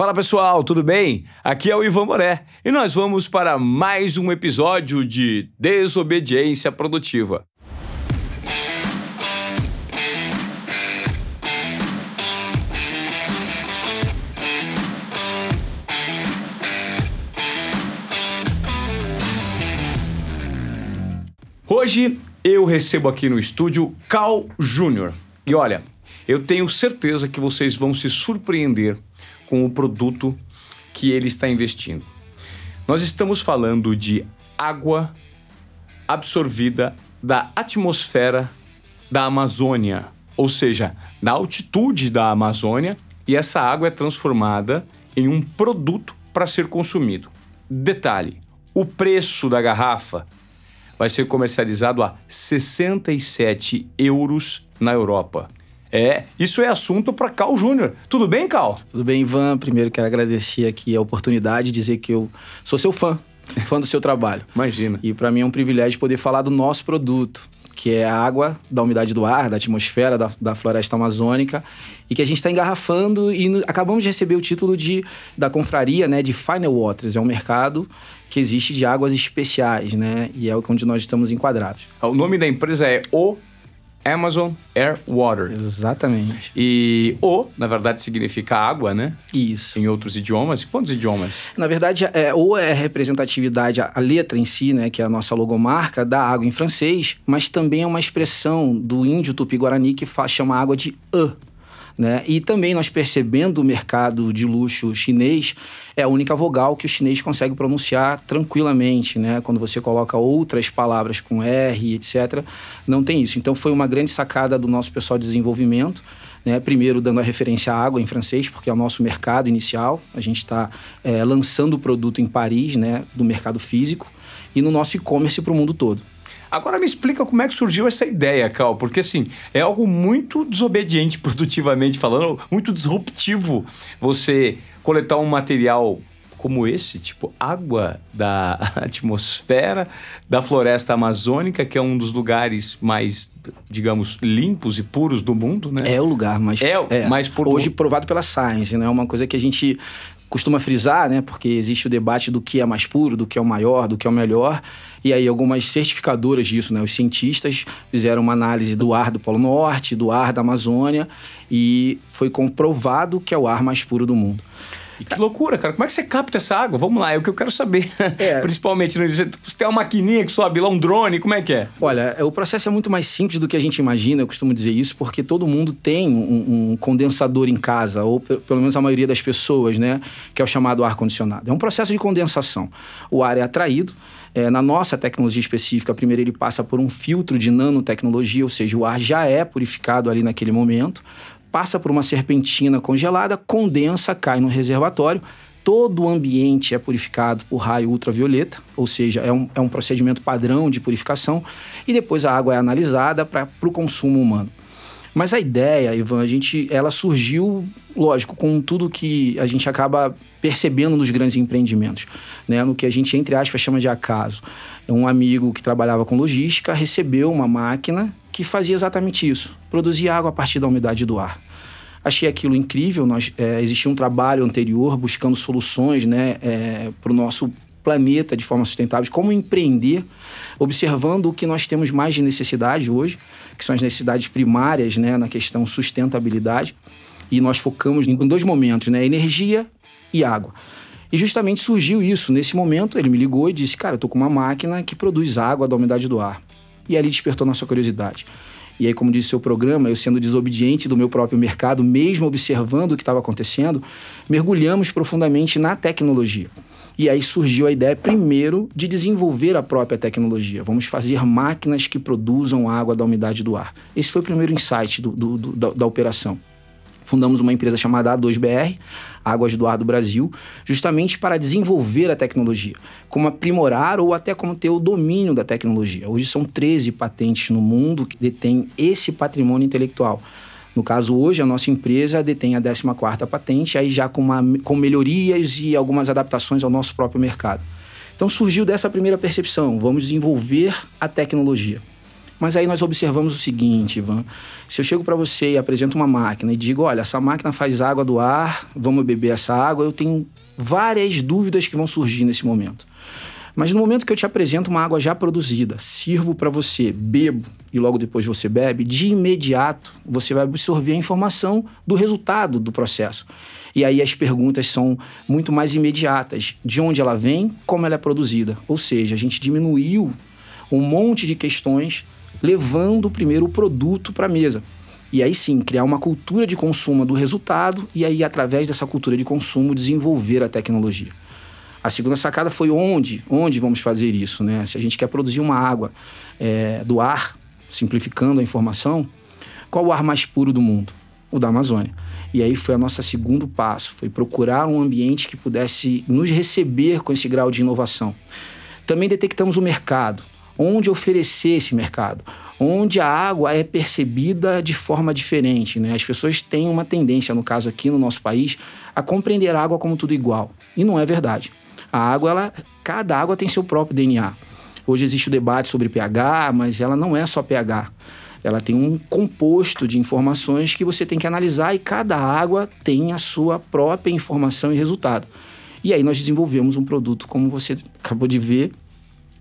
Fala pessoal, tudo bem? Aqui é o Ivan Moré e nós vamos para mais um episódio de Desobediência Produtiva. Hoje eu recebo aqui no estúdio Cal Júnior. E olha, eu tenho certeza que vocês vão se surpreender com o produto que ele está investindo. Nós estamos falando de água absorvida da atmosfera da Amazônia, ou seja, da altitude da Amazônia, e essa água é transformada em um produto para ser consumido. Detalhe: o preço da garrafa vai ser comercializado a 67 euros na Europa. É, isso é assunto para Cal Júnior. Tudo bem, Cal? Tudo bem, Ivan. Primeiro quero agradecer aqui a oportunidade de dizer que eu sou seu fã, fã do seu trabalho. Imagina. E para mim é um privilégio poder falar do nosso produto, que é a água da umidade do ar, da atmosfera da, da floresta amazônica, e que a gente está engarrafando e no, acabamos de receber o título de, da confraria né, de Final Waters. É um mercado que existe de águas especiais, né? E é onde nós estamos enquadrados. O nome da empresa é O Amazon Air Water. Exatamente. E O, na verdade, significa água, né? Isso. Em outros idiomas. Quantos idiomas? Na verdade, é, O é a representatividade, a letra em si, né, que é a nossa logomarca, da água em francês, mas também é uma expressão do índio tupi-guarani que faz, chama água de E. Né? E também nós percebendo o mercado de luxo chinês, é a única vogal que o chinês consegue pronunciar tranquilamente. Né? Quando você coloca outras palavras com R, etc., não tem isso. Então foi uma grande sacada do nosso pessoal de desenvolvimento. Né? Primeiro, dando a referência à água em francês, porque é o nosso mercado inicial. A gente está é, lançando o produto em Paris, né? do mercado físico, e no nosso e-commerce para o mundo todo. Agora me explica como é que surgiu essa ideia, Cal, porque assim, é algo muito desobediente produtivamente falando, muito disruptivo você coletar um material como esse, tipo água da atmosfera da floresta amazônica, que é um dos lugares mais, digamos, limpos e puros do mundo, né? É o lugar mais é, é mais puro. Hoje provado pela Science, né? É uma coisa que a gente costuma frisar, né? Porque existe o debate do que é mais puro, do que é o maior, do que é o melhor. E aí algumas certificadoras disso, né? Os cientistas fizeram uma análise do ar do Polo Norte, do ar da Amazônia e foi comprovado que é o ar mais puro do mundo. E que loucura, cara. Como é que você capta essa água? Vamos lá, é o que eu quero saber. É. Principalmente, né? você tem uma maquininha que sobe lá, um drone, como é que é? Olha, é, o processo é muito mais simples do que a gente imagina, eu costumo dizer isso, porque todo mundo tem um, um condensador em casa, ou pelo menos a maioria das pessoas, né? Que é o chamado ar-condicionado. É um processo de condensação. O ar é atraído, é, na nossa tecnologia específica, primeiro ele passa por um filtro de nanotecnologia, ou seja, o ar já é purificado ali naquele momento passa por uma serpentina congelada, condensa, cai no reservatório. Todo o ambiente é purificado por raio ultravioleta, ou seja, é um, é um procedimento padrão de purificação, e depois a água é analisada para o consumo humano. Mas a ideia, Ivan, a gente, ela surgiu, lógico, com tudo que a gente acaba percebendo nos grandes empreendimentos, né? No que a gente, entre aspas, chama de acaso. Um amigo que trabalhava com logística recebeu uma máquina que fazia exatamente isso, produzia água a partir da umidade do ar. Achei aquilo incrível, nós, é, existia um trabalho anterior buscando soluções né, é, para o nosso planeta de forma sustentável, como empreender, observando o que nós temos mais de necessidade hoje, que são as necessidades primárias né, na questão sustentabilidade. E nós focamos em dois momentos, né, energia e água. E justamente surgiu isso. Nesse momento, ele me ligou e disse: Cara, eu tô com uma máquina que produz água da umidade do ar. E ali despertou nossa curiosidade. E aí, como disse o seu programa, eu sendo desobediente do meu próprio mercado, mesmo observando o que estava acontecendo, mergulhamos profundamente na tecnologia. E aí surgiu a ideia, primeiro, de desenvolver a própria tecnologia. Vamos fazer máquinas que produzam água da umidade do ar. Esse foi o primeiro insight do, do, do, da, da operação fundamos uma empresa chamada A2BR, Águas do Ar do Brasil, justamente para desenvolver a tecnologia, como aprimorar ou até como ter o domínio da tecnologia. Hoje são 13 patentes no mundo que detêm esse patrimônio intelectual. No caso, hoje, a nossa empresa detém a 14ª patente, aí já com, uma, com melhorias e algumas adaptações ao nosso próprio mercado. Então surgiu dessa primeira percepção, vamos desenvolver a tecnologia. Mas aí nós observamos o seguinte, Ivan. Se eu chego para você e apresento uma máquina e digo, olha, essa máquina faz água do ar, vamos beber essa água, eu tenho várias dúvidas que vão surgir nesse momento. Mas no momento que eu te apresento uma água já produzida, sirvo para você, bebo e logo depois você bebe, de imediato você vai absorver a informação do resultado do processo. E aí as perguntas são muito mais imediatas: de onde ela vem, como ela é produzida. Ou seja, a gente diminuiu um monte de questões levando primeiro o produto para a mesa. E aí sim, criar uma cultura de consumo do resultado e aí, através dessa cultura de consumo, desenvolver a tecnologia. A segunda sacada foi onde, onde vamos fazer isso, né? Se a gente quer produzir uma água é, do ar, simplificando a informação, qual o ar mais puro do mundo? O da Amazônia. E aí foi o nosso segundo passo, foi procurar um ambiente que pudesse nos receber com esse grau de inovação. Também detectamos o mercado, onde oferecer esse mercado, onde a água é percebida de forma diferente. Né? As pessoas têm uma tendência, no caso aqui no nosso país, a compreender a água como tudo igual. E não é verdade. A água, ela, cada água tem seu próprio DNA. Hoje existe o debate sobre pH, mas ela não é só pH. Ela tem um composto de informações que você tem que analisar e cada água tem a sua própria informação e resultado. E aí nós desenvolvemos um produto, como você acabou de ver,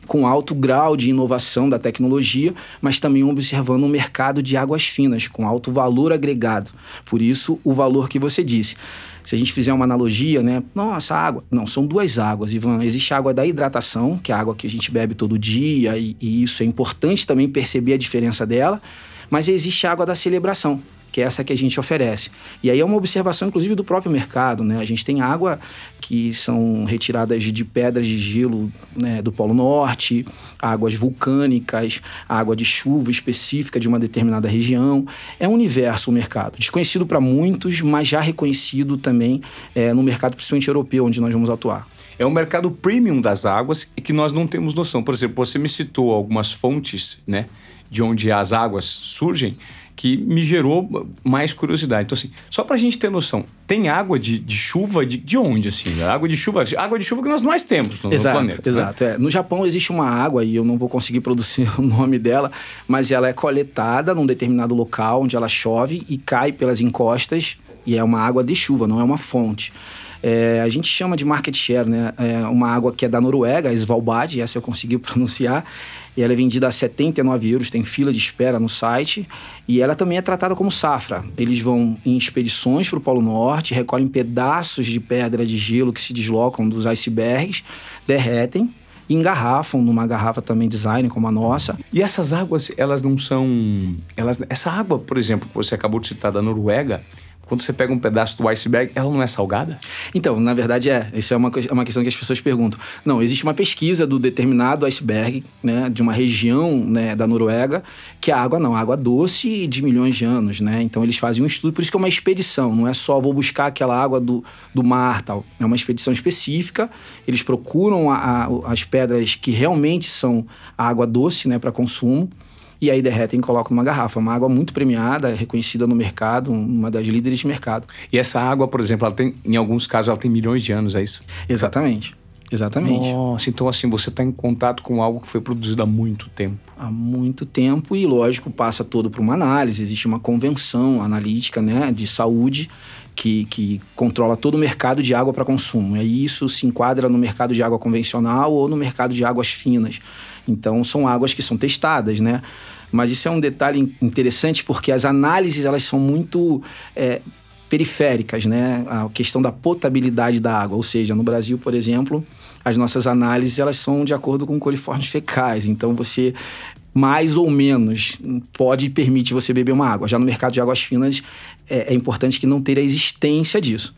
com alto grau de inovação da tecnologia, mas também observando um mercado de águas finas, com alto valor agregado. Por isso, o valor que você disse. Se a gente fizer uma analogia, né? Nossa, água. Não, são duas águas, Ivan. Existe a água da hidratação, que é a água que a gente bebe todo dia, e, e isso é importante também perceber a diferença dela. Mas existe a água da celebração, que é essa que a gente oferece. E aí é uma observação, inclusive, do próprio mercado. Né? A gente tem água que são retiradas de pedras de gelo né, do Polo Norte, águas vulcânicas, água de chuva específica de uma determinada região. É um universo o mercado, desconhecido para muitos, mas já reconhecido também é, no mercado, principalmente europeu, onde nós vamos atuar. É um mercado premium das águas e que nós não temos noção. Por exemplo, você me citou algumas fontes, né? De onde as águas surgem que me gerou mais curiosidade. Então, assim, só para a gente ter noção, tem água de, de chuva de, de onde, assim? Água de chuva, água de chuva que nós mais temos no, exato, planeta. Né? Exato, né? é. No Japão existe uma água, e eu não vou conseguir produzir o nome dela, mas ela é coletada num determinado local onde ela chove e cai pelas encostas, e é uma água de chuva, não é uma fonte. É, a gente chama de market share, né? É uma água que é da Noruega, Svalbard, essa eu consegui pronunciar. E ela é vendida a 79 euros, tem fila de espera no site. E ela também é tratada como safra. Eles vão em expedições para o Polo Norte, recolhem pedaços de pedra de gelo que se deslocam dos icebergs, derretem engarrafam numa garrafa também design como a nossa. E essas águas, elas não são. Elas, essa água, por exemplo, que você acabou de citar da Noruega, quando você pega um pedaço do iceberg, ela não é salgada? Então, na verdade é. Isso é uma, é uma questão que as pessoas perguntam. Não, existe uma pesquisa do determinado iceberg, né, de uma região né, da Noruega, que a água não, a água doce de milhões de anos, né? Então eles fazem um estudo, por isso que é uma expedição, não é só vou buscar aquela água do, do mar tal. É uma expedição específica, eles procuram a, a, as pedras que realmente são água doce, né, para consumo e aí derretem e colocam numa garrafa. Uma água muito premiada, reconhecida no mercado, uma das líderes de mercado. E essa água, por exemplo, ela tem, em alguns casos, ela tem milhões de anos, é isso? Exatamente. Exatamente. Nossa, então assim, você está em contato com algo que foi produzido há muito tempo. Há muito tempo e, lógico, passa todo para uma análise. Existe uma convenção analítica né, de saúde que, que controla todo o mercado de água para consumo. E isso se enquadra no mercado de água convencional ou no mercado de águas finas. Então, são águas que são testadas, né? Mas isso é um detalhe interessante porque as análises elas são muito é, periféricas, né? A questão da potabilidade da água, ou seja, no Brasil, por exemplo, as nossas análises elas são de acordo com coliformes fecais. Então você mais ou menos pode e permite você beber uma água. Já no mercado de águas finas é, é importante que não ter a existência disso.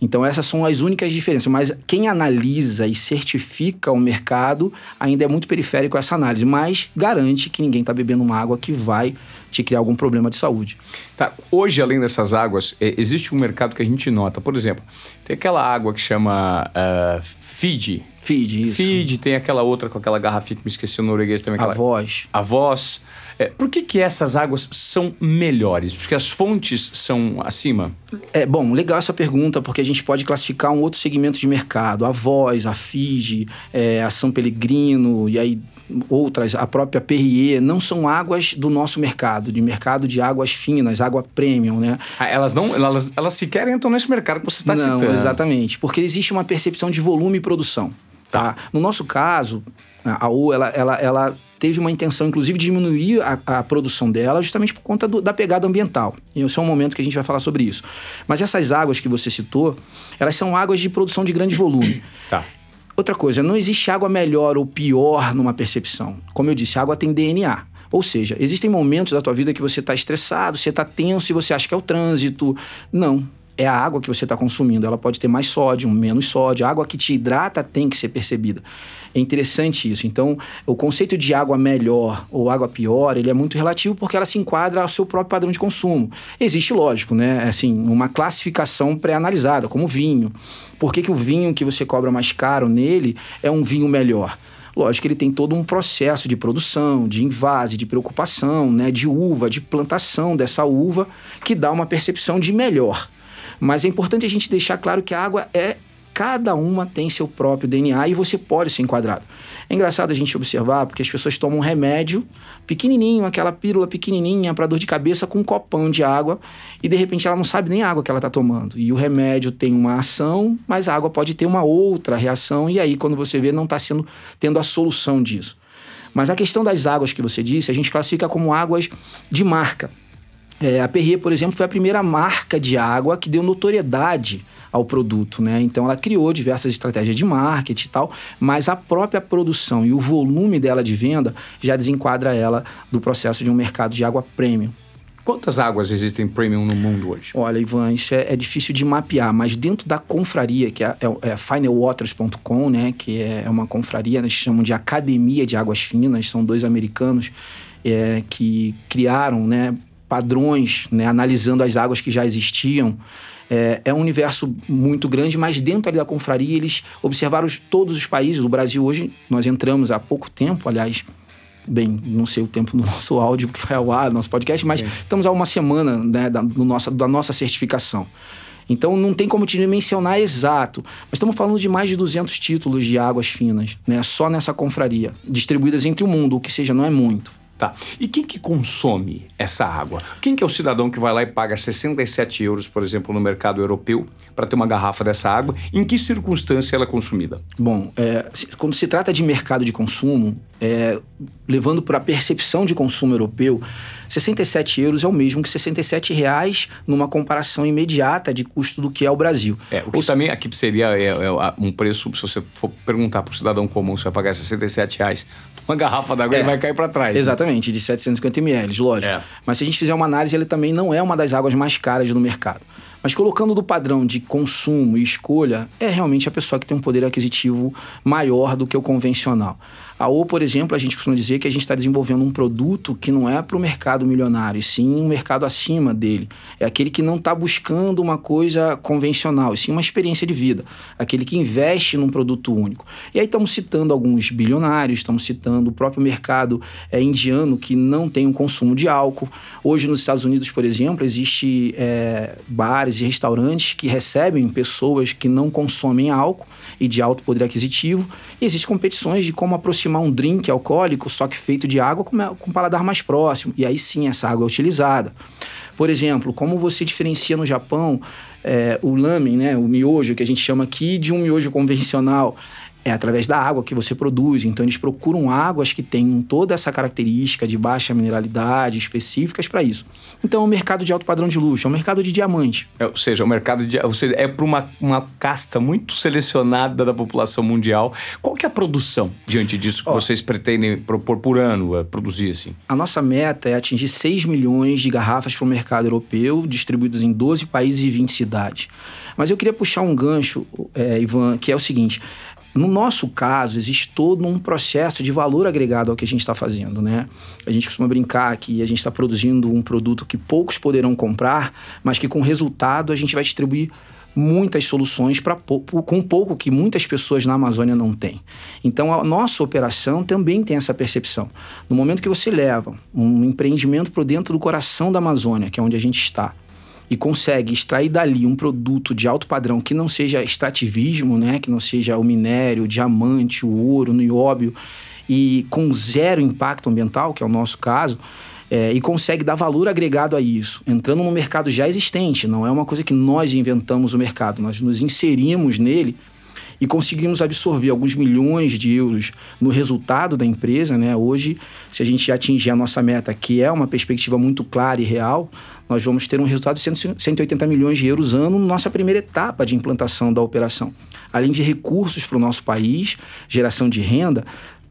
Então, essas são as únicas diferenças. Mas quem analisa e certifica o mercado ainda é muito periférico essa análise, mas garante que ninguém está bebendo uma água que vai te criar algum problema de saúde. Tá. Hoje, além dessas águas, é, existe um mercado que a gente nota. Por exemplo, tem aquela água que chama uh, Fiji. Fiji, isso. Fiji, tem aquela outra com aquela garrafinha que me esqueci o norueguês também. Aquela... A voz. A voz. É, por que, que essas águas são melhores? Porque as fontes são acima? É bom, legal essa pergunta, porque a gente pode classificar um outro segmento de mercado. A Voz, a Fiji, é, a São Pellegrino, e aí outras, a própria Perrier, não são águas do nosso mercado, de mercado de águas finas, água premium, né? Ah, elas não, elas, elas sequer entram nesse mercado que você está não, citando. Exatamente, porque existe uma percepção de volume e produção. Tá? tá? No nosso caso, a U, ela, ela, ela teve uma intenção, inclusive, de diminuir a, a produção dela justamente por conta do, da pegada ambiental. E esse é um momento que a gente vai falar sobre isso. Mas essas águas que você citou, elas são águas de produção de grande volume. Tá. Outra coisa, não existe água melhor ou pior numa percepção. Como eu disse, a água tem DNA. Ou seja, existem momentos da tua vida que você está estressado, você está tenso e você acha que é o trânsito. Não, é a água que você está consumindo. Ela pode ter mais sódio, menos sódio. A água que te hidrata tem que ser percebida. É interessante isso. Então, o conceito de água melhor ou água pior, ele é muito relativo porque ela se enquadra ao seu próprio padrão de consumo. Existe, lógico, né? Assim, uma classificação pré-analisada, como vinho. Por que, que o vinho que você cobra mais caro nele é um vinho melhor? Lógico que ele tem todo um processo de produção, de invase, de preocupação, né, de uva, de plantação dessa uva, que dá uma percepção de melhor. Mas é importante a gente deixar claro que a água é cada uma tem seu próprio DNA e você pode ser enquadrado. É engraçado a gente observar porque as pessoas tomam um remédio pequenininho, aquela pílula pequenininha para dor de cabeça com um copão de água e de repente ela não sabe nem a água que ela está tomando. E o remédio tem uma ação, mas a água pode ter uma outra reação e aí quando você vê não está sendo tendo a solução disso. Mas a questão das águas que você disse, a gente classifica como águas de marca. É, a Perrier, por exemplo, foi a primeira marca de água que deu notoriedade ao produto, né? Então ela criou diversas estratégias de marketing e tal, mas a própria produção e o volume dela de venda já desenquadra ela do processo de um mercado de água premium. Quantas águas existem premium no mundo hoje? Olha, Ivan, isso é, é difícil de mapear, mas dentro da confraria, que é, é, é finalwaters.com, né, que é, é uma confraria, eles chamam de Academia de Águas Finas, são dois americanos é, que criaram, né, padrões, né, analisando as águas que já existiam. É, é, um universo muito grande, mas dentro ali da confraria eles observaram os, todos os países. O Brasil hoje, nós entramos há pouco tempo, aliás, bem, não sei o tempo do nosso áudio que foi ao ar, nosso podcast, mas Sim. estamos há uma semana né, da, nossa, da nossa certificação. Então não tem como te mencionar exato, mas estamos falando de mais de 200 títulos de águas finas, né, só nessa confraria, distribuídas entre o mundo, o que seja, não é muito. Tá. E quem que consome essa água? Quem que é o cidadão que vai lá e paga 67 euros, por exemplo, no mercado europeu para ter uma garrafa dessa água? Em que circunstância ela é consumida? Bom, é, quando se trata de mercado de consumo, é, levando para a percepção de consumo europeu, 67 euros é o mesmo que 67 reais numa comparação imediata de custo do que é o Brasil. É, o que Ou também aqui seria é, é, um preço, se você for perguntar para o cidadão comum se vai pagar 67 reais uma garrafa d'água, é, ele vai cair para trás. Né? Exatamente, né? de 750 ml, lógico. É. Mas se a gente fizer uma análise, ele também não é uma das águas mais caras no mercado. Mas colocando do padrão de consumo e escolha, é realmente a pessoa que tem um poder aquisitivo maior do que o convencional. A O, por exemplo, a gente costuma dizer que a gente está desenvolvendo um produto que não é para o mercado milionário, e sim um mercado acima dele. É aquele que não está buscando uma coisa convencional, e sim uma experiência de vida. Aquele que investe num produto único. E aí estamos citando alguns bilionários, estamos citando o próprio mercado é, indiano que não tem um consumo de álcool. Hoje nos Estados Unidos, por exemplo, existe é, bares e restaurantes que recebem pessoas que não consomem álcool e de alto poder aquisitivo. E existem competições de como aproximar um drink alcoólico, só que feito de água, com, um paladar mais próximo. E aí sim essa água é utilizada. Por exemplo, como você diferencia no Japão é, o lamen, né, o miojo, que a gente chama aqui, de um miojo convencional é através da água que você produz. Então, eles procuram águas que tenham toda essa característica de baixa mineralidade, específicas para isso. Então, é um mercado de alto padrão de luxo, é um mercado de diamante. É, ou seja, o mercado de, ou seja, é para uma, uma casta muito selecionada da população mundial. Qual que é a produção diante disso que vocês pretendem propor por ano, é, produzir assim? A nossa meta é atingir 6 milhões de garrafas para o mercado europeu, distribuídos em 12 países e 20 cidades. Mas eu queria puxar um gancho, é, Ivan, que é o seguinte: no nosso caso, existe todo um processo de valor agregado ao que a gente está fazendo, né? A gente costuma brincar que a gente está produzindo um produto que poucos poderão comprar, mas que com resultado a gente vai distribuir muitas soluções para com pouco que muitas pessoas na Amazônia não têm. Então a nossa operação também tem essa percepção. No momento que você leva um empreendimento para dentro do coração da Amazônia, que é onde a gente está, e consegue extrair dali um produto de alto padrão que não seja extrativismo, né, que não seja o minério, o diamante, o ouro, o nióbio, e com zero impacto ambiental, que é o nosso caso, é, e consegue dar valor agregado a isso, entrando no mercado já existente. Não é uma coisa que nós inventamos o mercado, nós nos inserimos nele e conseguimos absorver alguns milhões de euros no resultado da empresa. Né? Hoje, se a gente atingir a nossa meta, que é uma perspectiva muito clara e real, nós vamos ter um resultado de 180 milhões de euros ano na nossa primeira etapa de implantação da operação. Além de recursos para o nosso país, geração de renda,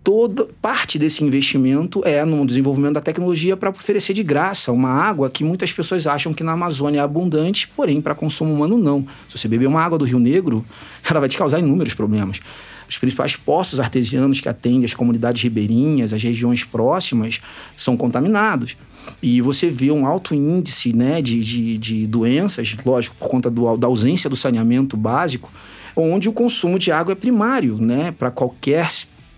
toda parte desse investimento é no desenvolvimento da tecnologia para oferecer de graça uma água que muitas pessoas acham que na Amazônia é abundante, porém para consumo humano não. Se você beber uma água do Rio Negro, ela vai te causar inúmeros problemas. Os principais poços artesianos que atendem as comunidades ribeirinhas, as regiões próximas, são contaminados. E você vê um alto índice né, de, de, de doenças, lógico, por conta do, da ausência do saneamento básico, onde o consumo de água é primário né, para qualquer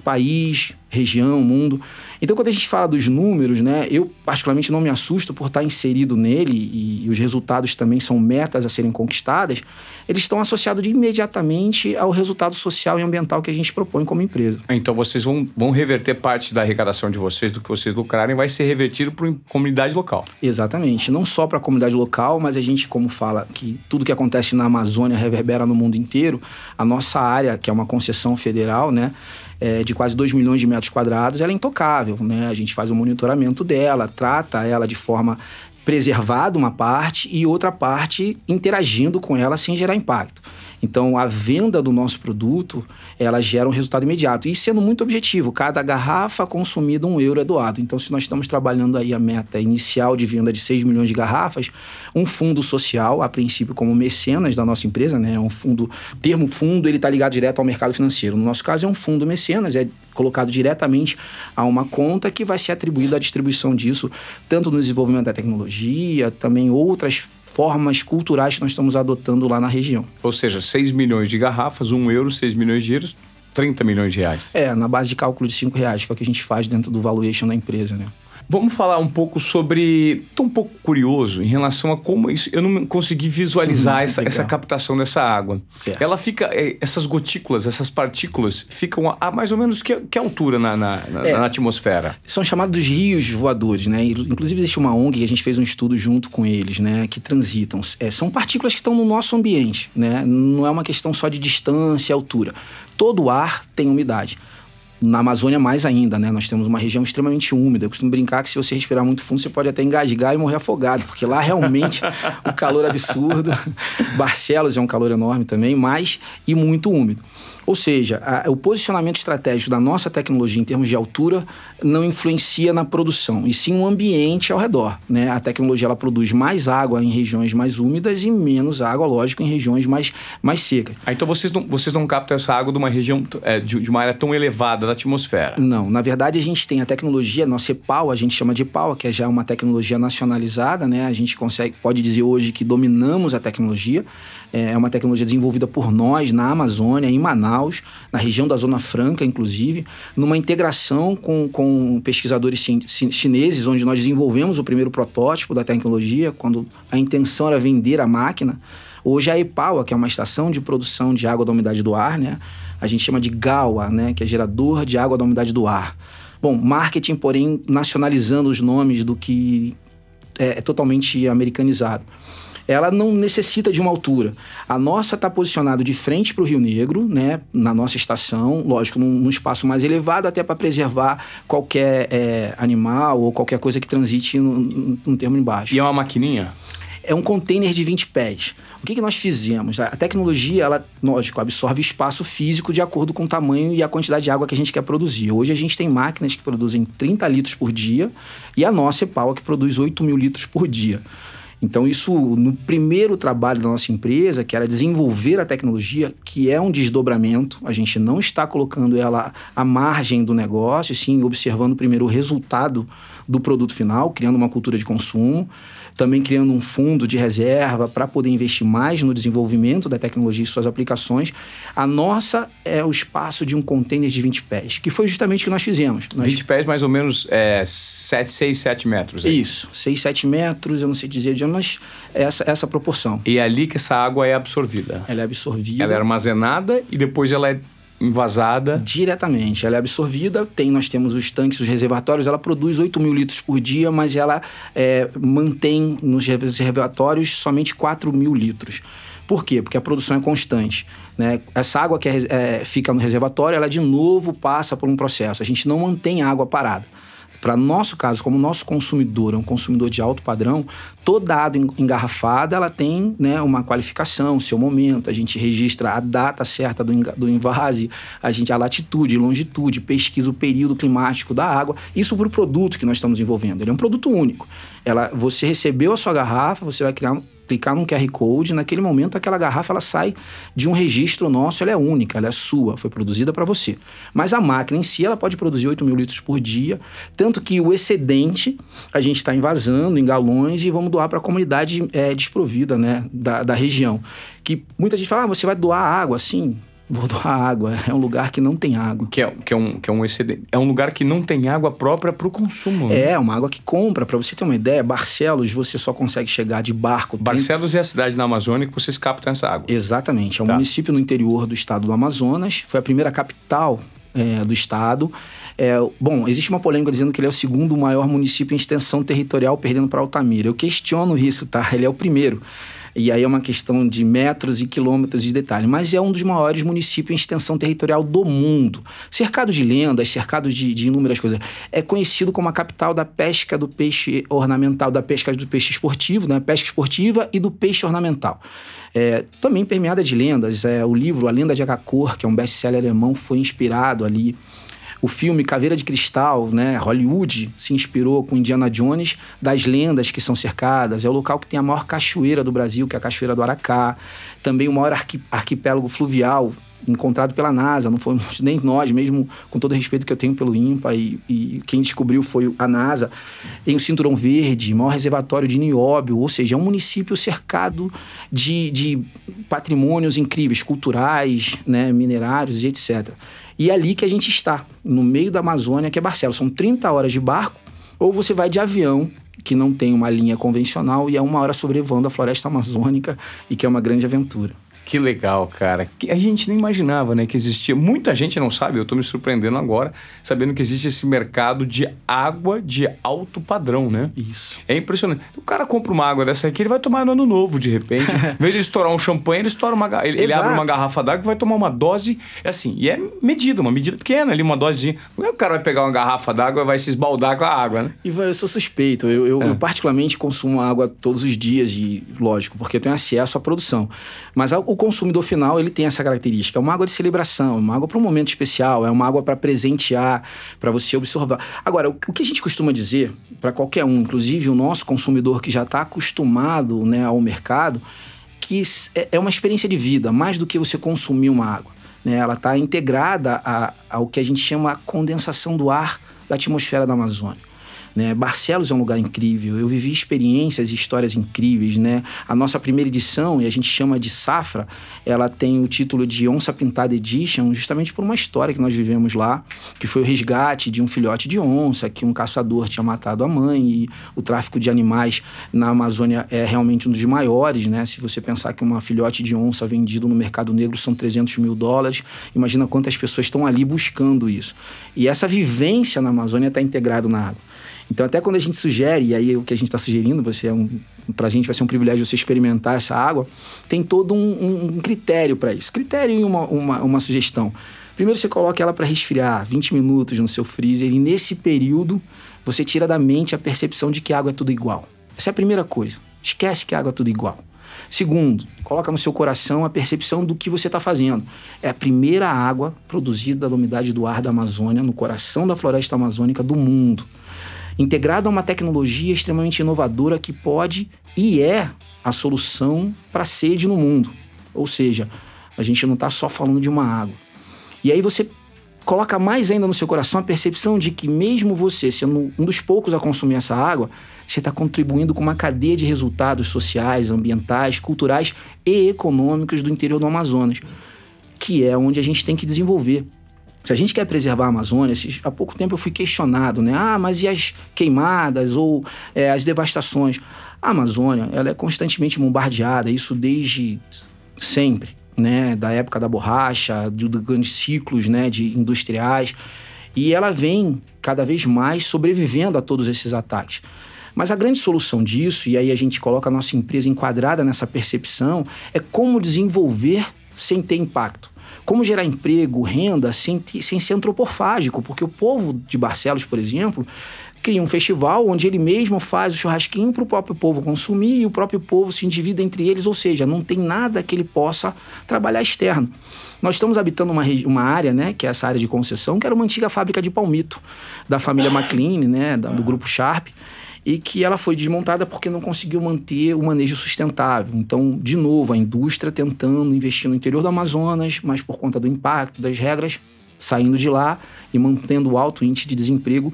país, região, mundo. Então, quando a gente fala dos números, né, eu particularmente não me assusto por estar inserido nele e, e os resultados também são metas a serem conquistadas, eles estão associados imediatamente ao resultado social e ambiental que a gente propõe como empresa. Então, vocês vão, vão reverter parte da arrecadação de vocês, do que vocês lucrarem, vai ser revertido para a comunidade local. Exatamente. Não só para a comunidade local, mas a gente, como fala que tudo que acontece na Amazônia reverbera no mundo inteiro, a nossa área, que é uma concessão federal, né, é, de quase 2 milhões de metros quadrados, ela é intocável. Né? A gente faz o monitoramento dela, trata ela de forma preservada uma parte e outra parte interagindo com ela sem gerar impacto. Então, a venda do nosso produto, ela gera um resultado imediato. E sendo muito objetivo, cada garrafa consumida, um euro é doado. Então, se nós estamos trabalhando aí a meta inicial de venda de 6 milhões de garrafas, um fundo social, a princípio como mecenas da nossa empresa, né? Um fundo, termo fundo, ele está ligado direto ao mercado financeiro. No nosso caso, é um fundo mecenas, é colocado diretamente a uma conta que vai ser atribuída a distribuição disso, tanto no desenvolvimento da tecnologia, também outras formas culturais que nós estamos adotando lá na região. Ou seja, 6 milhões de garrafas, 1 euro, 6 milhões de euros, 30 milhões de reais. É, na base de cálculo de 5 reais, que é o que a gente faz dentro do valuation da empresa, né? Vamos falar um pouco sobre. Estou um pouco curioso em relação a como isso. Eu não consegui visualizar essa, essa captação dessa água. Certo. Ela fica. É, essas gotículas, essas partículas, ficam a, a mais ou menos que, que altura na, na, na, é, na, atmosfera? São chamados rios voadores, né? Inclusive, existe uma ONG que a gente fez um estudo junto com eles, né? Que transitam. É, são partículas que estão no nosso ambiente, né? Não é uma questão só de distância e altura. Todo ar tem umidade. Na Amazônia, mais ainda, né? Nós temos uma região extremamente úmida. Eu costumo brincar que se você respirar muito fundo, você pode até engasgar e morrer afogado, porque lá realmente o calor é absurdo. Barcelos é um calor enorme também, mas e muito úmido. Ou seja, a, o posicionamento estratégico da nossa tecnologia em termos de altura não influencia na produção, e sim o ambiente ao redor. Né? A tecnologia ela produz mais água em regiões mais úmidas e menos água, lógico, em regiões mais, mais secas. Ah, então vocês não, vocês não captam essa água de uma região, é, de, de, uma área tão elevada da atmosfera? Não, na verdade a gente tem a tecnologia, nossa EPAL, a gente chama de EPAL, que é já uma tecnologia nacionalizada, né? A gente consegue, pode dizer hoje que dominamos a tecnologia. É, é uma tecnologia desenvolvida por nós na Amazônia, em Manaus, na região da Zona Franca, inclusive, numa integração com, com pesquisadores chineses, onde nós desenvolvemos o primeiro protótipo da tecnologia, quando a intenção era vender a máquina. Hoje a EPAUA, que é uma estação de produção de água da umidade do ar, né? a gente chama de GAUA, né? que é gerador de água da umidade do ar. Bom, marketing, porém, nacionalizando os nomes do que é, é totalmente americanizado ela não necessita de uma altura. A nossa está posicionado de frente para o Rio Negro, né, na nossa estação, lógico, num, num espaço mais elevado, até para preservar qualquer é, animal ou qualquer coisa que transite no, no termo embaixo. E é uma maquininha? É um container de 20 pés. O que, que nós fizemos? A tecnologia, ela, lógico, absorve espaço físico de acordo com o tamanho e a quantidade de água que a gente quer produzir. Hoje a gente tem máquinas que produzem 30 litros por dia e a nossa EPAL que produz 8 mil litros por dia. Então, isso no primeiro trabalho da nossa empresa, que era desenvolver a tecnologia, que é um desdobramento, a gente não está colocando ela à margem do negócio, sim observando primeiro o resultado do produto final, criando uma cultura de consumo também criando um fundo de reserva para poder investir mais no desenvolvimento da tecnologia e suas aplicações. A nossa é o espaço de um container de 20 pés, que foi justamente o que nós fizemos. Nós... 20 pés, mais ou menos é, 7, 6, 7 metros. Aí. Isso, 6, 7 metros, eu não sei dizer, mas essa, essa proporção. E é ali que essa água é absorvida? Ela é absorvida. Ela é armazenada e depois ela é envasada. Diretamente. Ela é absorvida, tem, nós temos os tanques, os reservatórios, ela produz 8 mil litros por dia, mas ela é, mantém nos reservatórios somente 4 mil litros. Por quê? Porque a produção é constante. Né? Essa água que é, é, fica no reservatório, ela de novo passa por um processo. A gente não mantém a água parada. Para nosso caso, como nosso consumidor é um consumidor de alto padrão, toda água engarrafada ela tem né, uma qualificação, seu momento. A gente registra a data certa do, do invase, a gente a latitude, longitude, pesquisa o período climático da água. Isso para o produto que nós estamos envolvendo. Ele é um produto único. Ela, você recebeu a sua garrafa, você vai criar clicar num QR Code, naquele momento aquela garrafa ela sai de um registro nosso, ela é única, ela é sua, foi produzida para você. Mas a máquina em si, ela pode produzir 8 mil litros por dia, tanto que o excedente a gente está invasando em galões e vamos doar para a comunidade é, desprovida né, da, da região. Que muita gente fala, ah, você vai doar água, sim, Vou doar água. É um lugar que não tem água. Que é, que é, um, que é um excedente. É um lugar que não tem água própria para o consumo. Né? É, uma água que compra. Para você ter uma ideia, Barcelos você só consegue chegar de barco. Barcelos 30... é a cidade na Amazônia que vocês captam essa água. Exatamente. É um tá. município no interior do estado do Amazonas. Foi a primeira capital é, do estado. É, bom, existe uma polêmica dizendo que ele é o segundo maior município em extensão territorial, perdendo para Altamira. Eu questiono isso, tá? Ele é o primeiro. E aí é uma questão de metros e quilômetros de detalhe. Mas é um dos maiores municípios em extensão territorial do mundo. Cercado de lendas, cercado de, de inúmeras coisas. É conhecido como a capital da pesca do peixe ornamental, da pesca do peixe esportivo, né? Pesca esportiva e do peixe ornamental. É, também permeada de lendas. É, o livro A Lenda de Agacor, que é um best-seller alemão, foi inspirado ali o filme Caveira de Cristal, né? Hollywood se inspirou com Indiana Jones das lendas que são cercadas. É o local que tem a maior cachoeira do Brasil, que é a Cachoeira do Aracá. Também o maior arquipélago fluvial encontrado pela NASA, não fomos nem nós, mesmo com todo o respeito que eu tenho pelo INPA e, e, quem descobriu foi a NASA. Tem o Cinturão Verde, maior reservatório de nióbio, ou seja, é um município cercado de, de patrimônios incríveis, culturais, né, minerários e etc. E é ali que a gente está, no meio da Amazônia, que é Barcelos. São 30 horas de barco, ou você vai de avião, que não tem uma linha convencional, e é uma hora sobrevoando a floresta amazônica, e que é uma grande aventura. Que legal, cara. A gente nem imaginava, né, que existia. Muita gente não sabe, eu estou me surpreendendo agora, sabendo que existe esse mercado de água de alto padrão, né? Isso. É impressionante. O cara compra uma água dessa aqui, ele vai tomar no ano novo, de repente. em vez de estourar um champanhe, ele estoura uma ele, ele abre uma garrafa d'água e vai tomar uma dose, é assim, e é medida, uma medida pequena ali, uma dosezinha. É que o cara vai pegar uma garrafa d'água e vai se esbaldar com a água, né? E eu sou suspeito. Eu, eu, é. eu particularmente consumo água todos os dias, e lógico, porque eu tenho acesso à produção. Mas o consumidor final, ele tem essa característica. É uma água de celebração, é uma água para um momento especial, é uma água para presentear, para você observar. Agora, o, que a gente costuma dizer para qualquer um, inclusive o nosso consumidor que já está acostumado né, ao mercado, que é, é uma experiência de vida, mais do que você consumir uma água. Né? Ela está integrada a, ao que a gente chama a condensação do ar da atmosfera da Amazônia. Né? Barcelos é um lugar incrível. Eu vivi experiências e histórias incríveis, né? A nossa primeira edição, e a gente chama de Safra, ela tem o título de Onça Pintada Edition, justamente por uma história que nós vivemos lá, que foi o resgate de um filhote de onça, que um caçador tinha matado a mãe, e o tráfico de animais na Amazônia é realmente um dos maiores, né? Se você pensar que uma filhote de onça vendido no mercado negro são 300 mil dólares, imagina quantas pessoas estão ali buscando isso. E essa vivência na Amazônia está integrado na água. Então, até quando a gente sugere, e aí o que a gente está sugerindo, você é um, para a gente vai ser um privilégio você experimentar essa água, tem todo um, um critério para isso. Critério e uma, uma, uma sugestão. Primeiro, você coloca ela para resfriar 20 minutos no seu freezer, e nesse período você tira da mente a percepção de que água é tudo igual. Essa é a primeira coisa. Esquece que água é tudo igual. Segundo, coloca no seu coração a percepção do que você está fazendo. É a primeira água produzida da umidade do ar da Amazônia, no coração da floresta amazônica do mundo integrado a uma tecnologia extremamente inovadora que pode e é a solução para a sede no mundo. Ou seja, a gente não está só falando de uma água. E aí você coloca mais ainda no seu coração a percepção de que, mesmo você sendo um dos poucos a consumir essa água, você está contribuindo com uma cadeia de resultados sociais, ambientais, culturais e econômicos do interior do Amazonas, que é onde a gente tem que desenvolver. Se a gente quer preservar a Amazônia, há pouco tempo eu fui questionado, né? Ah, mas e as queimadas ou é, as devastações? A Amazônia, ela é constantemente bombardeada, isso desde sempre. né, da época da borracha, de grandes ciclos, né, de industriais, e ela vem cada vez mais sobrevivendo a todos esses ataques. Mas a grande solução disso, e aí a gente coloca a nossa empresa enquadrada nessa percepção, é como desenvolver sem ter impacto. Como gerar emprego, renda, sem, sem ser antropofágico, porque o povo de Barcelos, por exemplo, cria um festival onde ele mesmo faz o churrasquinho para o próprio povo consumir e o próprio povo se endivida entre eles, ou seja, não tem nada que ele possa trabalhar externo. Nós estamos habitando uma, uma área, né, que é essa área de concessão, que era uma antiga fábrica de palmito da família McLean, né, do grupo Sharp, e que ela foi desmontada porque não conseguiu manter o manejo sustentável. Então, de novo, a indústria tentando investir no interior do Amazonas, mas por conta do impacto das regras, saindo de lá e mantendo o alto índice de desemprego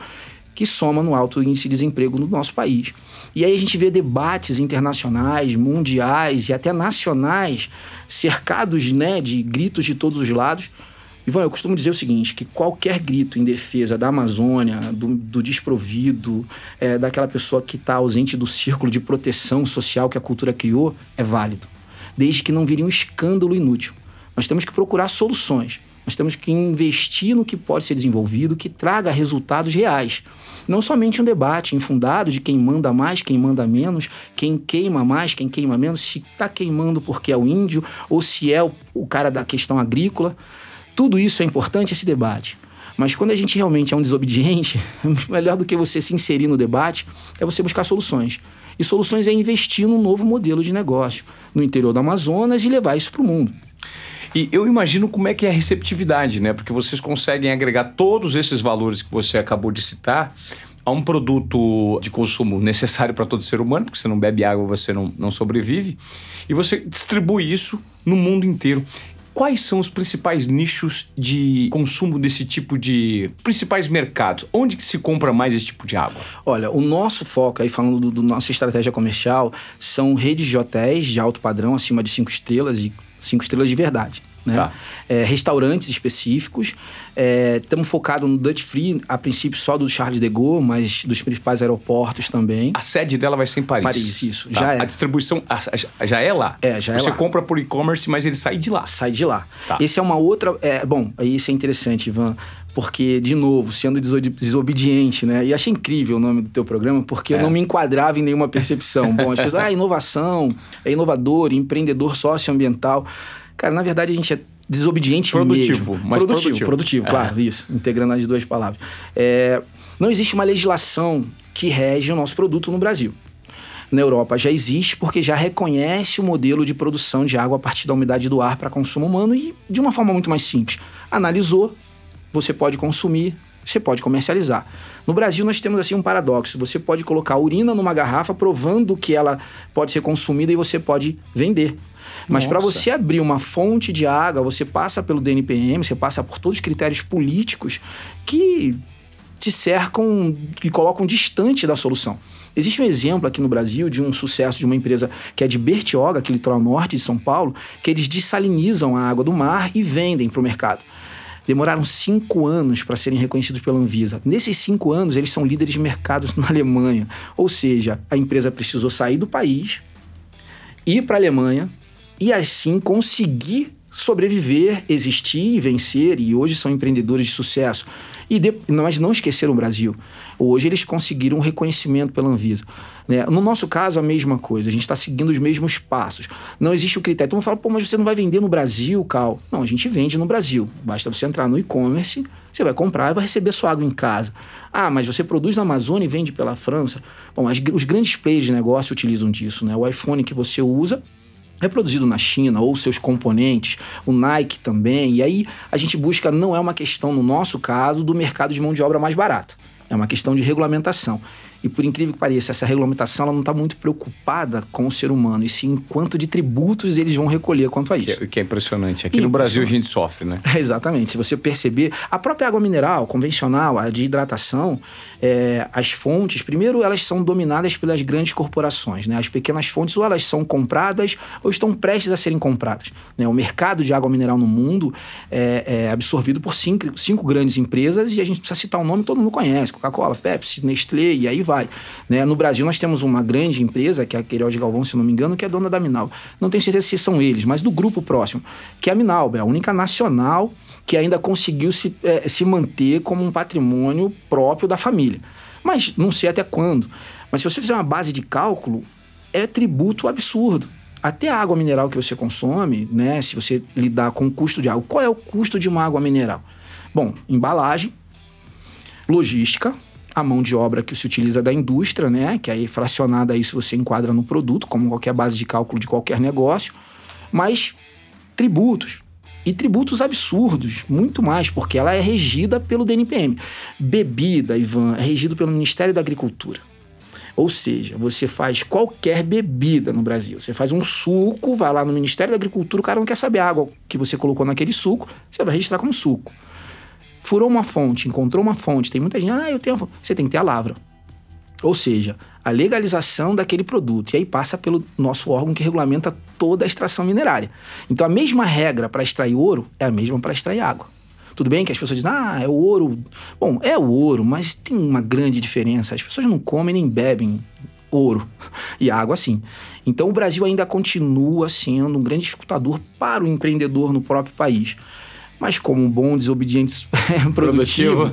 que soma no alto índice de desemprego no nosso país. E aí a gente vê debates internacionais, mundiais e até nacionais cercados né, de gritos de todos os lados. Ivan, eu costumo dizer o seguinte, que qualquer grito em defesa da Amazônia, do, do desprovido, é, daquela pessoa que está ausente do círculo de proteção social que a cultura criou, é válido. Desde que não vire um escândalo inútil. Nós temos que procurar soluções. Nós temos que investir no que pode ser desenvolvido, que traga resultados reais. Não somente um debate infundado de quem manda mais, quem manda menos, quem queima mais, quem queima menos, se está queimando porque é o índio ou se é o, o cara da questão agrícola. Tudo isso é importante, esse debate. Mas quando a gente realmente é um desobediente, melhor do que você se inserir no debate é você buscar soluções. E soluções é investir num novo modelo de negócio no interior do Amazonas e levar isso para o mundo. E eu imagino como é que é a receptividade, né? Porque vocês conseguem agregar todos esses valores que você acabou de citar a um produto de consumo necessário para todo ser humano, porque você não bebe água, você não, não sobrevive, e você distribui isso no mundo inteiro. Quais são os principais nichos de consumo desse tipo de principais mercados? Onde que se compra mais esse tipo de água? Olha, o nosso foco aí falando do, do nossa estratégia comercial são redes de hotéis de alto padrão acima de cinco estrelas e cinco estrelas de verdade. Né? Tá. É, restaurantes específicos. Estamos é, focados no Dutch Free, a princípio só do Charles de Gaulle, mas dos principais aeroportos também. A sede dela vai ser em Paris. Paris, isso. Tá. Já é. A distribuição já é lá? É, já é Você lá. compra por e-commerce, mas ele sai de lá. Sai de lá. Tá. Esse é uma outra... É, bom, isso é interessante, Ivan porque, de novo, sendo desobediente, né? E achei incrível o nome do teu programa, porque é. eu não me enquadrava em nenhuma percepção. Bom, as pessoas, ah, inovação, é inovador, empreendedor socioambiental. Cara, na verdade a gente é desobediente produtivo, mesmo. Mas produtivo, produtivo, produtivo, é. claro, isso, integrando as duas palavras. É, não existe uma legislação que rege o nosso produto no Brasil. Na Europa já existe porque já reconhece o modelo de produção de água a partir da umidade do ar para consumo humano e de uma forma muito mais simples. Analisou, você pode consumir, você pode comercializar. No Brasil nós temos assim um paradoxo. Você pode colocar urina numa garrafa provando que ela pode ser consumida e você pode vender. Mas para você abrir uma fonte de água, você passa pelo DNPM, você passa por todos os critérios políticos que te cercam e colocam distante da solução. Existe um exemplo aqui no Brasil de um sucesso de uma empresa que é de Bertioga, aqui litoral norte de São Paulo, que eles dessalinizam a água do mar e vendem para o mercado. Demoraram cinco anos para serem reconhecidos pela Anvisa. Nesses cinco anos, eles são líderes de mercados na Alemanha. Ou seja, a empresa precisou sair do país, ir para a Alemanha, e assim conseguir sobreviver, existir e vencer, e hoje são empreendedores de sucesso. E de, mas não esqueceram o Brasil. Hoje eles conseguiram um reconhecimento pela Anvisa. Né? No nosso caso, a mesma coisa. A gente está seguindo os mesmos passos. Não existe o critério. Todo mundo fala, pô, mas você não vai vender no Brasil, Cal? Não, a gente vende no Brasil. Basta você entrar no e-commerce, você vai comprar e vai receber sua água em casa. Ah, mas você produz na Amazônia e vende pela França? Bom, as, os grandes players de negócio utilizam disso. Né? O iPhone que você usa é produzido na China ou seus componentes, o Nike também. E aí a gente busca, não é uma questão, no nosso caso, do mercado de mão de obra mais barata. É uma questão de regulamentação. E por incrível que pareça, essa regulamentação ela não está muito preocupada com o ser humano, e sim quanto de tributos eles vão recolher quanto a isso. O que, é impressionante. Aqui no Brasil a gente sofre, né? É, exatamente. Se você perceber, a própria água mineral convencional, a de hidratação, é, as fontes, primeiro elas são dominadas pelas grandes corporações. Né? As pequenas fontes ou elas são compradas ou estão prestes a serem compradas. Né? O mercado de água mineral no mundo é, é absorvido por cinco, cinco grandes empresas e a gente precisa citar o um nome todo mundo conhece: Coca-Cola, Pepsi, Nestlé e aí vai vai. Né? No Brasil, nós temos uma grande empresa, que é a Queiroz de Galvão, se não me engano, que é dona da Minalba. Não tenho certeza se são eles, mas do grupo próximo, que é a Minalba, é a única nacional que ainda conseguiu se, é, se manter como um patrimônio próprio da família. Mas não sei até quando. Mas se você fizer uma base de cálculo, é tributo absurdo. Até a água mineral que você consome, né? Se você lidar com o custo de água, qual é o custo de uma água mineral? Bom, embalagem, logística, a mão de obra que se utiliza da indústria, né? Que aí fracionada isso você enquadra no produto, como qualquer base de cálculo de qualquer negócio, mas tributos. E tributos absurdos, muito mais, porque ela é regida pelo DNPM. Bebida, Ivan, é regido pelo Ministério da Agricultura. Ou seja, você faz qualquer bebida no Brasil. Você faz um suco, vai lá no Ministério da Agricultura, o cara não quer saber a água que você colocou naquele suco, você vai registrar como suco. Furou uma fonte, encontrou uma fonte, tem muita gente, ah, eu tenho. Você tem que ter a lavra. Ou seja, a legalização daquele produto. E aí passa pelo nosso órgão que regulamenta toda a extração minerária. Então a mesma regra para extrair ouro é a mesma para extrair água. Tudo bem que as pessoas dizem, ah, é o ouro. Bom, é o ouro, mas tem uma grande diferença. As pessoas não comem nem bebem ouro e água assim. Então o Brasil ainda continua sendo um grande dificultador para o empreendedor no próprio país. Mas como um bom desobediente produtivo,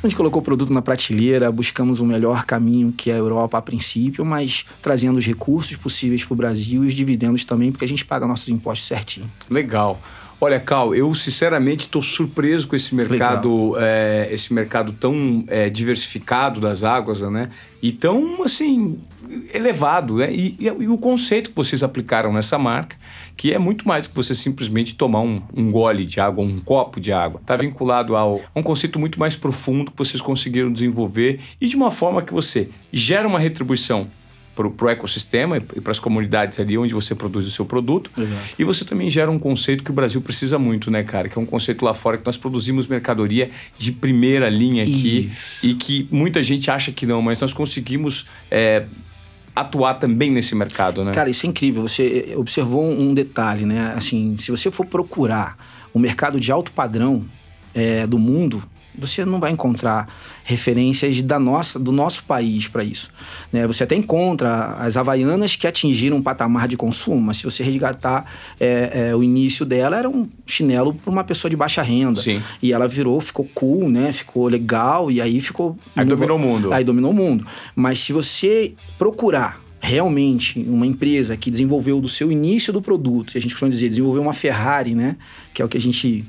a gente colocou o produto na prateleira, buscamos o melhor caminho que é a Europa a princípio, mas trazendo os recursos possíveis para o Brasil e os dividendos também, porque a gente paga nossos impostos certinho. Legal. Olha, Cal, eu sinceramente estou surpreso com esse mercado, é, esse mercado tão é, diversificado das águas, né? E tão assim elevado, né? E, e, e, o conceito que vocês aplicaram nessa marca, que é muito mais do que você simplesmente tomar um, um gole de água, um copo de água, está vinculado ao, a um conceito muito mais profundo que vocês conseguiram desenvolver e de uma forma que você gera uma retribuição para o ecossistema e para as comunidades ali onde você produz o seu produto. Exato. E você também gera um conceito que o Brasil precisa muito, né, cara? Que é um conceito lá fora que nós produzimos mercadoria de primeira linha aqui Isso. e que muita gente acha que não, mas nós conseguimos. É, atuar também nesse mercado, né? Cara, isso é incrível. Você observou um detalhe, né? Assim, se você for procurar o mercado de alto padrão é, do mundo, você não vai encontrar referências da nossa, do nosso país para isso. Né? Você até encontra as havaianas que atingiram um patamar de consumo, mas se você resgatar é, é, o início dela, era um chinelo para uma pessoa de baixa renda. Sim. E ela virou, ficou cool, né? ficou legal, e aí ficou. Aí dominou o mundo. Aí dominou o mundo. Mas se você procurar realmente uma empresa que desenvolveu do seu início do produto, e a gente pode dizer, desenvolveu uma Ferrari, né? Que é o que a gente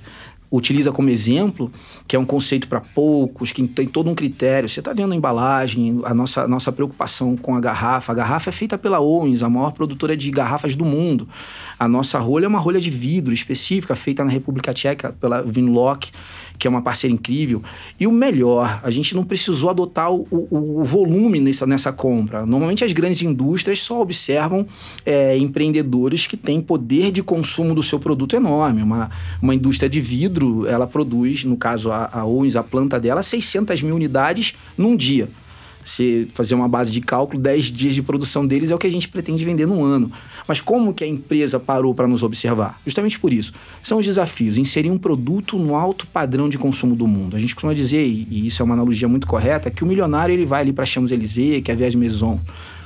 utiliza como exemplo, que é um conceito para poucos, que tem todo um critério. Você está vendo a embalagem, a nossa, nossa preocupação com a garrafa. A garrafa é feita pela Owens, a maior produtora de garrafas do mundo. A nossa rolha é uma rolha de vidro específica, feita na República Tcheca pela Vinlock que é uma parceira incrível. E o melhor, a gente não precisou adotar o, o, o volume nessa, nessa compra. Normalmente as grandes indústrias só observam é, empreendedores que têm poder de consumo do seu produto enorme. Uma, uma indústria de vidro, ela produz, no caso a, a Owens, a planta dela, 600 mil unidades num dia se fazer uma base de cálculo, 10 dias de produção deles é o que a gente pretende vender no ano. Mas como que a empresa parou para nos observar? Justamente por isso. São os desafios, inserir um produto no alto padrão de consumo do mundo. A gente costuma dizer, e isso é uma analogia muito correta, que o milionário ele vai ali para Champs-Élysées, que é a Vias Maison.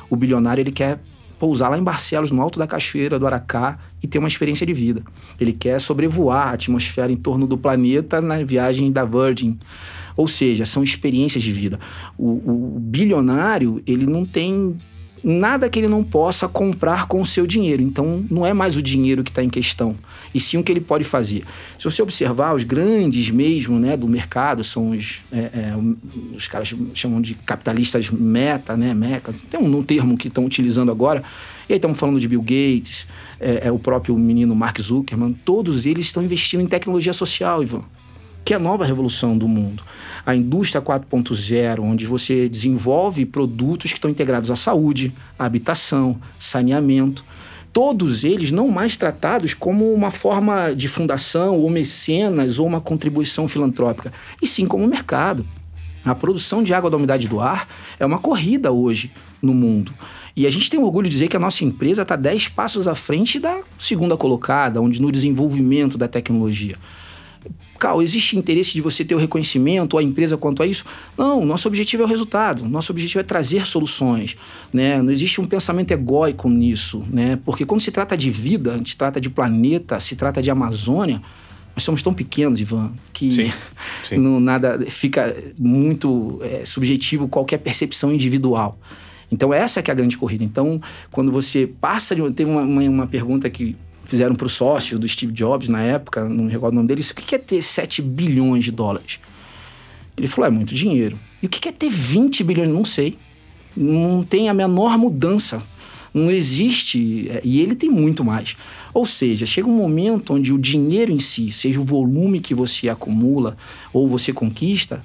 O bilionário ele quer pousar lá em Barcelos, no alto da cachoeira do Aracá e ter uma experiência de vida. Ele quer sobrevoar a atmosfera em torno do planeta na viagem da Virgin. Ou seja, são experiências de vida. O, o bilionário, ele não tem nada que ele não possa comprar com o seu dinheiro. Então, não é mais o dinheiro que está em questão, e sim o que ele pode fazer. Se você observar, os grandes mesmo né, do mercado são os, é, é, os caras chamam de capitalistas meta, né, meca, tem um, um termo que estão utilizando agora, e aí estamos falando de Bill Gates, é, é, o próprio menino Mark Zuckerman, todos eles estão investindo em tecnologia social, Ivan que é a nova revolução do mundo. A indústria 4.0, onde você desenvolve produtos que estão integrados à saúde, à habitação, saneamento. Todos eles não mais tratados como uma forma de fundação ou mecenas ou uma contribuição filantrópica, e sim como mercado. A produção de água da umidade do ar é uma corrida hoje no mundo. E a gente tem orgulho de dizer que a nossa empresa está 10 passos à frente da segunda colocada, onde no desenvolvimento da tecnologia. Cal, existe interesse de você ter o reconhecimento, ou a empresa quanto a isso? Não, nosso objetivo é o resultado, nosso objetivo é trazer soluções, né? Não existe um pensamento egóico nisso, né? Porque quando se trata de vida, a gente trata de planeta, se trata de Amazônia, nós somos tão pequenos, Ivan, que sim, sim. não nada fica muito é, subjetivo qualquer percepção individual. Então essa é que é a grande corrida. Então quando você passa de tem uma, uma, uma pergunta que fizeram para o sócio do Steve Jobs na época, não me recordo o nome dele, o que é ter 7 bilhões de dólares? Ele falou, é muito dinheiro. E o que é ter 20 bilhões? Não sei. Não tem a menor mudança. Não existe. É, e ele tem muito mais. Ou seja, chega um momento onde o dinheiro em si, seja o volume que você acumula ou você conquista,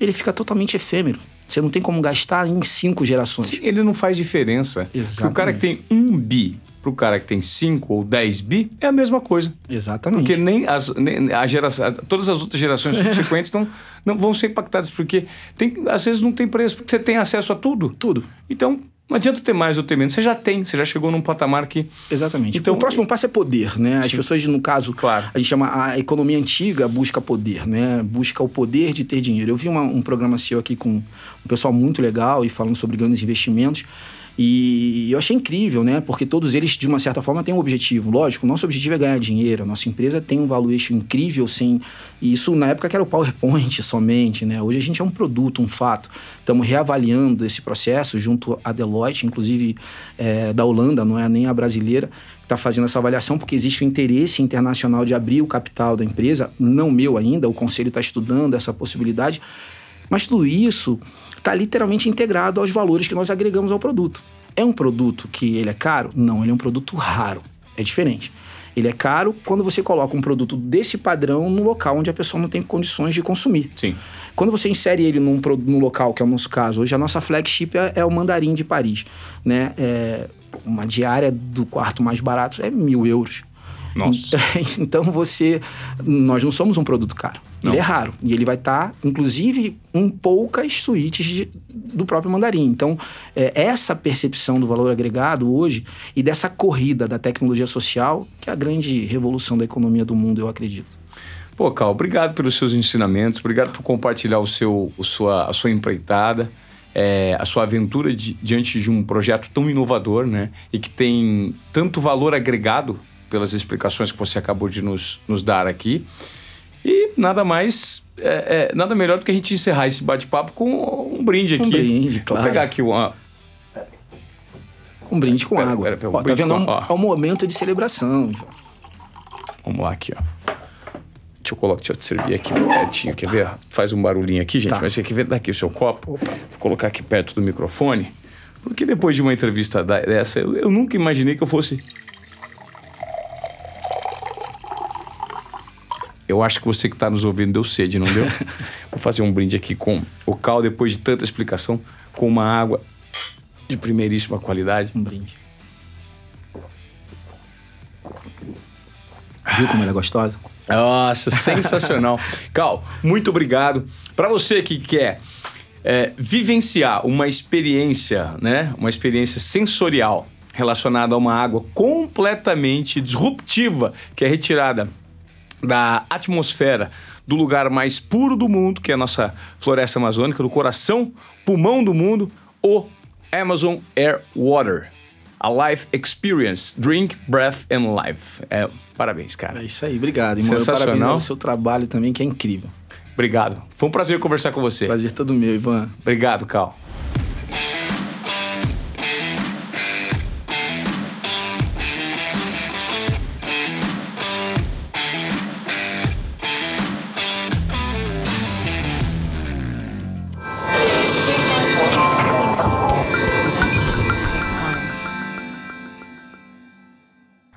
ele fica totalmente efêmero. Você não tem como gastar em cinco gerações. Sim, ele não faz diferença. Exatamente. Porque o cara que tem um bi para o cara que tem 5 ou 10 bi, é a mesma coisa. Exatamente. Porque nem as, nem a geração, todas as outras gerações subsequentes não, não vão ser impactadas, porque tem, às vezes não tem preço, porque você tem acesso a tudo. Tudo. Então, não adianta ter mais ou ter menos. Você já tem, você já chegou num patamar que. Exatamente. Então, o próximo passo é poder, né? As sim. pessoas, no caso, claro. a gente chama a economia antiga busca poder, né? Busca o poder de ter dinheiro. Eu vi uma, um programa seu aqui com um pessoal muito legal e falando sobre grandes investimentos. E eu achei incrível, né? Porque todos eles, de uma certa forma, têm um objetivo. Lógico, o nosso objetivo é ganhar dinheiro. A nossa empresa tem um valuation incrível, sim. E isso na época que era o PowerPoint somente, né? Hoje a gente é um produto, um fato. Estamos reavaliando esse processo junto à Deloitte, inclusive é, da Holanda, não é nem a brasileira, está fazendo essa avaliação, porque existe o interesse internacional de abrir o capital da empresa, não meu ainda, o conselho está estudando essa possibilidade. Mas tudo isso está literalmente integrado aos valores que nós agregamos ao produto. É um produto que ele é caro? Não, ele é um produto raro. É diferente. Ele é caro quando você coloca um produto desse padrão no local onde a pessoa não tem condições de consumir. Sim. Quando você insere ele num, num local, que é o nosso caso, hoje a nossa flagship é, é o Mandarim de Paris. Né? É, uma diária do quarto mais barato é mil euros. Nossa. Então você. Nós não somos um produto caro. Não. Ele é raro. E ele vai estar, tá, inclusive, em poucas suítes de, do próprio mandarim. Então, é, essa percepção do valor agregado hoje e dessa corrida da tecnologia social, que é a grande revolução da economia do mundo, eu acredito. Pô, Cal, obrigado pelos seus ensinamentos, obrigado por compartilhar o seu, o sua, a sua empreitada. É, a sua aventura de, diante de um projeto tão inovador, né? E que tem tanto valor agregado pelas explicações que você acabou de nos, nos dar aqui. E nada mais, é, é, nada melhor do que a gente encerrar esse bate-papo com um brinde aqui. Um brinde, claro. Vou pegar aqui uma. Um brinde com pera, água. Pera, pera, um ó, tá vendo? Com, ó. É um momento de celebração. Vamos lá aqui, ó. Deixa eu colocar, deixa eu te servir aqui pertinho, quer ver? Faz um barulhinho aqui, gente, tá. mas você quer ver daqui o seu copo? Opa. Vou colocar aqui perto do microfone. Porque depois de uma entrevista dessa, eu, eu nunca imaginei que eu fosse Eu acho que você que está nos ouvindo deu sede, não deu? Vou fazer um brinde aqui com o Cal, depois de tanta explicação, com uma água de primeiríssima qualidade. Um brinde. Viu como ela é gostosa? Nossa, sensacional. Cal, muito obrigado. Para você que quer é, vivenciar uma experiência, né? Uma experiência sensorial relacionada a uma água completamente disruptiva que é retirada da atmosfera do lugar mais puro do mundo, que é a nossa floresta amazônica, do coração, pulmão do mundo, o Amazon Air Water. A Life Experience, Drink, Breath and Life. É, parabéns, cara. É isso aí, obrigado. Irmão. Sensacional. Parabéns seu trabalho também, que é incrível. Obrigado. Foi um prazer conversar com você. Prazer todo meu, Ivan. Obrigado, Cal.